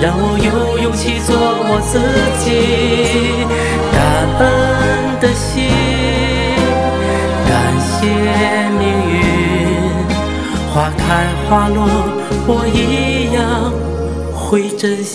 让我有勇气做我自己。感恩的心，感谢命运，花开花落，我一样会珍惜。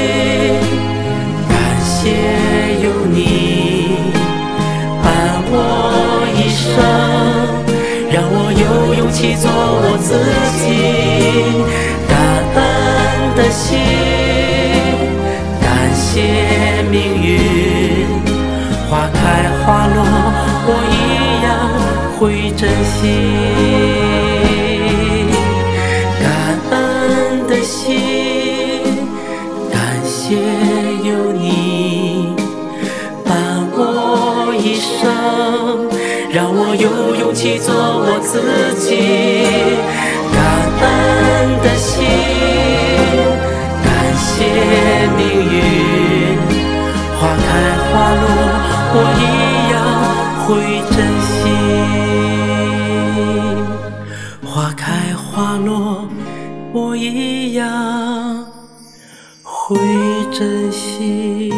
勇气做我自己。感恩的心，感谢命运，花开花落，我一样会珍惜。有勇气做我自己。感恩的心，感谢命运，花开花落，我一样会珍惜。花开花落，我一样会珍惜。